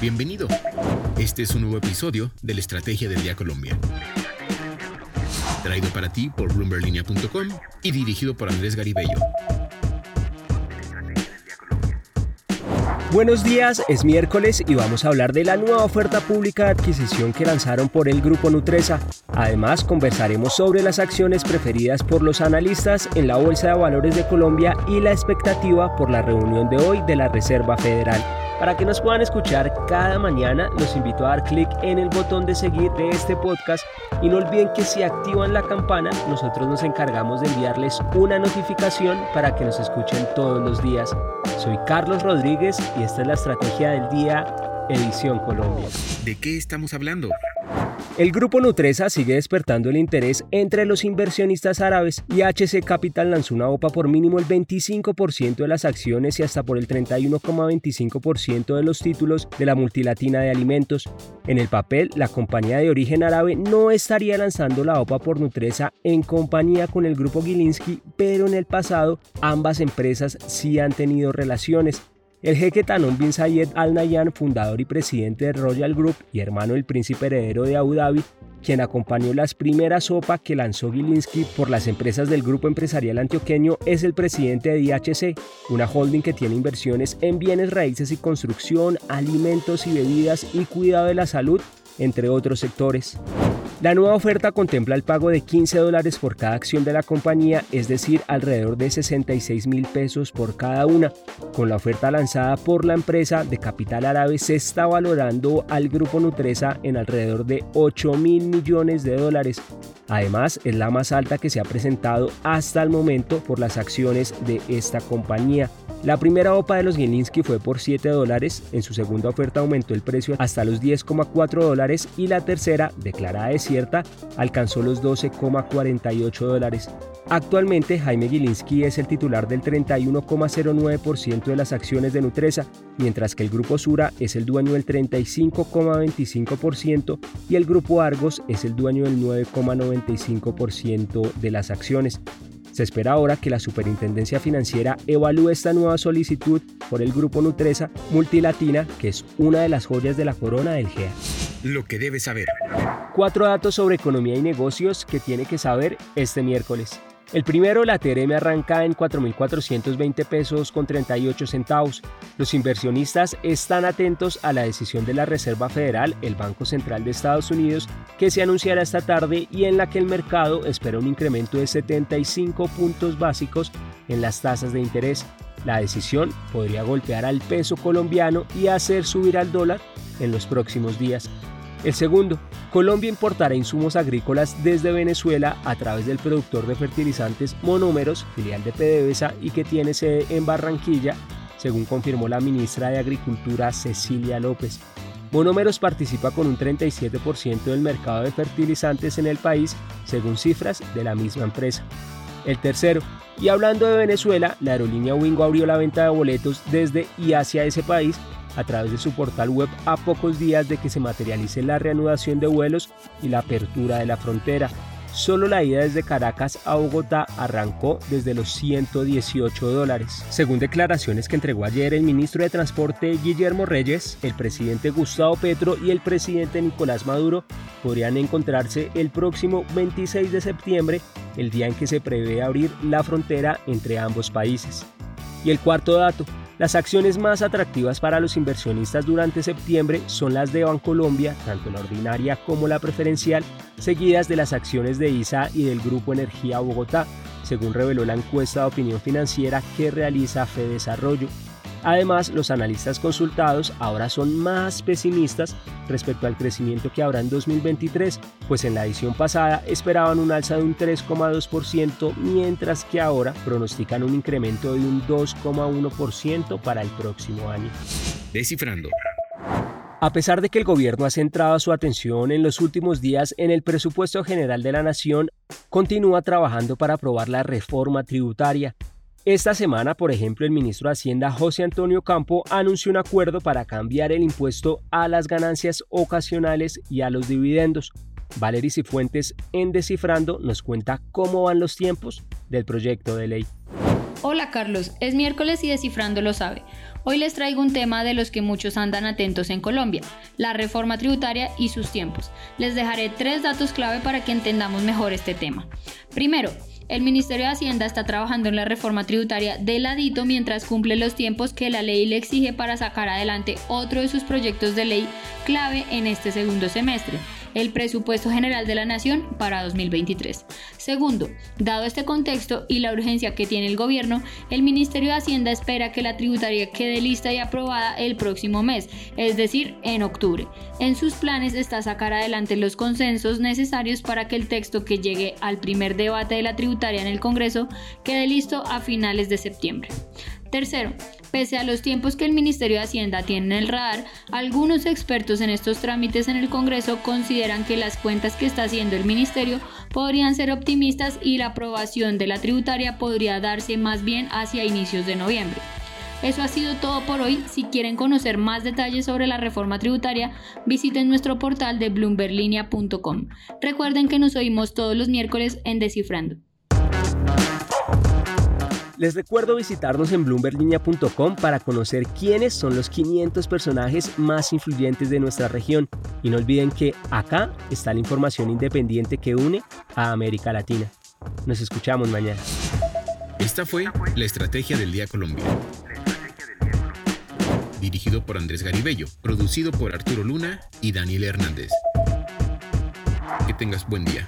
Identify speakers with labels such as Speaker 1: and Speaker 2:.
Speaker 1: Bienvenido. Este es un nuevo episodio de la Estrategia del Día Colombia. Traído para ti por bloomberlinia.com y dirigido por Andrés Garibello.
Speaker 2: Buenos días, es miércoles y vamos a hablar de la nueva oferta pública de adquisición que lanzaron por el grupo Nutresa. Además, conversaremos sobre las acciones preferidas por los analistas en la Bolsa de Valores de Colombia y la expectativa por la reunión de hoy de la Reserva Federal. Para que nos puedan escuchar cada mañana, los invito a dar clic en el botón de seguir de este podcast y no olviden que si activan la campana, nosotros nos encargamos de enviarles una notificación para que nos escuchen todos los días. Soy Carlos Rodríguez y esta es la estrategia del día, Edición Colombia.
Speaker 1: ¿De qué estamos hablando?
Speaker 2: El grupo Nutresa sigue despertando el interés entre los inversionistas árabes y HC Capital lanzó una OPA por mínimo el 25% de las acciones y hasta por el 31,25% de los títulos de la multilatina de alimentos. En el papel, la compañía de origen árabe no estaría lanzando la OPA por Nutresa en compañía con el grupo Gilinski, pero en el pasado ambas empresas sí han tenido relaciones. El jeque Tanon bin Zayed Al Nahyan, fundador y presidente de Royal Group y hermano del príncipe heredero de Abu Dhabi, quien acompañó las primeras sopa que lanzó Gilinski por las empresas del grupo empresarial antioqueño, es el presidente de DHC, una holding que tiene inversiones en bienes raíces y construcción, alimentos y bebidas y cuidado de la salud, entre otros sectores. La nueva oferta contempla el pago de 15 dólares por cada acción de la compañía, es decir, alrededor de 66 mil pesos por cada una. Con la oferta lanzada por la empresa de capital árabe se está valorando al grupo Nutresa en alrededor de 8 mil millones de dólares. Además, es la más alta que se ha presentado hasta el momento por las acciones de esta compañía. La primera OPA de los Gilinski fue por 7 dólares, en su segunda oferta aumentó el precio hasta los 10,4 dólares y la tercera, declarada de cierta, alcanzó los 12,48 dólares. Actualmente Jaime Gilinski es el titular del 31,09% de las acciones de Nutresa, mientras que el grupo Sura es el dueño del 35,25% y el grupo Argos es el dueño del 9,95% de las acciones. Se espera ahora que la Superintendencia Financiera evalúe esta nueva solicitud por el grupo Nutresa Multilatina, que es una de las joyas de la corona del GEA.
Speaker 1: Lo que debes saber.
Speaker 2: Cuatro datos sobre economía y negocios que tiene que saber este miércoles. El primero, la TRM arranca en 4.420 pesos con 38 centavos. Los inversionistas están atentos a la decisión de la Reserva Federal, el Banco Central de Estados Unidos, que se anunciará esta tarde y en la que el mercado espera un incremento de 75 puntos básicos en las tasas de interés. La decisión podría golpear al peso colombiano y hacer subir al dólar en los próximos días. El segundo, Colombia importará insumos agrícolas desde Venezuela a través del productor de fertilizantes Monómeros, filial de PDVSA y que tiene sede en Barranquilla, según confirmó la ministra de Agricultura Cecilia López. Monómeros participa con un 37% del mercado de fertilizantes en el país, según cifras de la misma empresa. El tercero, y hablando de Venezuela, la aerolínea Wingo abrió la venta de boletos desde y hacia ese país a través de su portal web a pocos días de que se materialice la reanudación de vuelos y la apertura de la frontera. Solo la ida desde Caracas a Bogotá arrancó desde los 118 dólares. Según declaraciones que entregó ayer el ministro de Transporte Guillermo Reyes, el presidente Gustavo Petro y el presidente Nicolás Maduro podrían encontrarse el próximo 26 de septiembre, el día en que se prevé abrir la frontera entre ambos países. Y el cuarto dato, las acciones más atractivas para los inversionistas durante septiembre son las de Bancolombia, tanto la ordinaria como la preferencial, seguidas de las acciones de ISA y del Grupo Energía Bogotá, según reveló la encuesta de opinión financiera que realiza Fedesarrollo. Además, los analistas consultados ahora son más pesimistas respecto al crecimiento que habrá en 2023, pues en la edición pasada esperaban un alza de un 3,2%, mientras que ahora pronostican un incremento de un 2,1% para el próximo año.
Speaker 1: Descifrando.
Speaker 2: A pesar de que el gobierno ha centrado su atención en los últimos días en el presupuesto general de la nación, continúa trabajando para aprobar la reforma tributaria, esta semana, por ejemplo, el ministro de Hacienda José Antonio Campo anunció un acuerdo para cambiar el impuesto a las ganancias ocasionales y a los dividendos. Valery Cifuentes en Descifrando nos cuenta cómo van los tiempos del proyecto de ley.
Speaker 3: Hola Carlos, es miércoles y Descifrando lo sabe. Hoy les traigo un tema de los que muchos andan atentos en Colombia, la reforma tributaria y sus tiempos. Les dejaré tres datos clave para que entendamos mejor este tema. Primero, el Ministerio de Hacienda está trabajando en la reforma tributaria de ladito mientras cumple los tiempos que la ley le exige para sacar adelante otro de sus proyectos de ley clave en este segundo semestre el presupuesto general de la Nación para 2023. Segundo, dado este contexto y la urgencia que tiene el gobierno, el Ministerio de Hacienda espera que la tributaria quede lista y aprobada el próximo mes, es decir, en octubre. En sus planes está sacar adelante los consensos necesarios para que el texto que llegue al primer debate de la tributaria en el Congreso quede listo a finales de septiembre. Tercero, pese a los tiempos que el Ministerio de Hacienda tiene en el radar, algunos expertos en estos trámites en el Congreso consideran que las cuentas que está haciendo el Ministerio podrían ser optimistas y la aprobación de la tributaria podría darse más bien hacia inicios de noviembre. Eso ha sido todo por hoy. Si quieren conocer más detalles sobre la reforma tributaria, visiten nuestro portal de bloomberlinia.com. Recuerden que nos oímos todos los miércoles en Descifrando.
Speaker 2: Les recuerdo visitarnos en bloomberlinia.com para conocer quiénes son los 500 personajes más influyentes de nuestra región. Y no olviden que acá está la información independiente que une a América Latina. Nos escuchamos mañana.
Speaker 1: Esta fue la Estrategia del Día Colombia. Dirigido por Andrés Garibello, producido por Arturo Luna y Daniel Hernández. Que tengas buen día.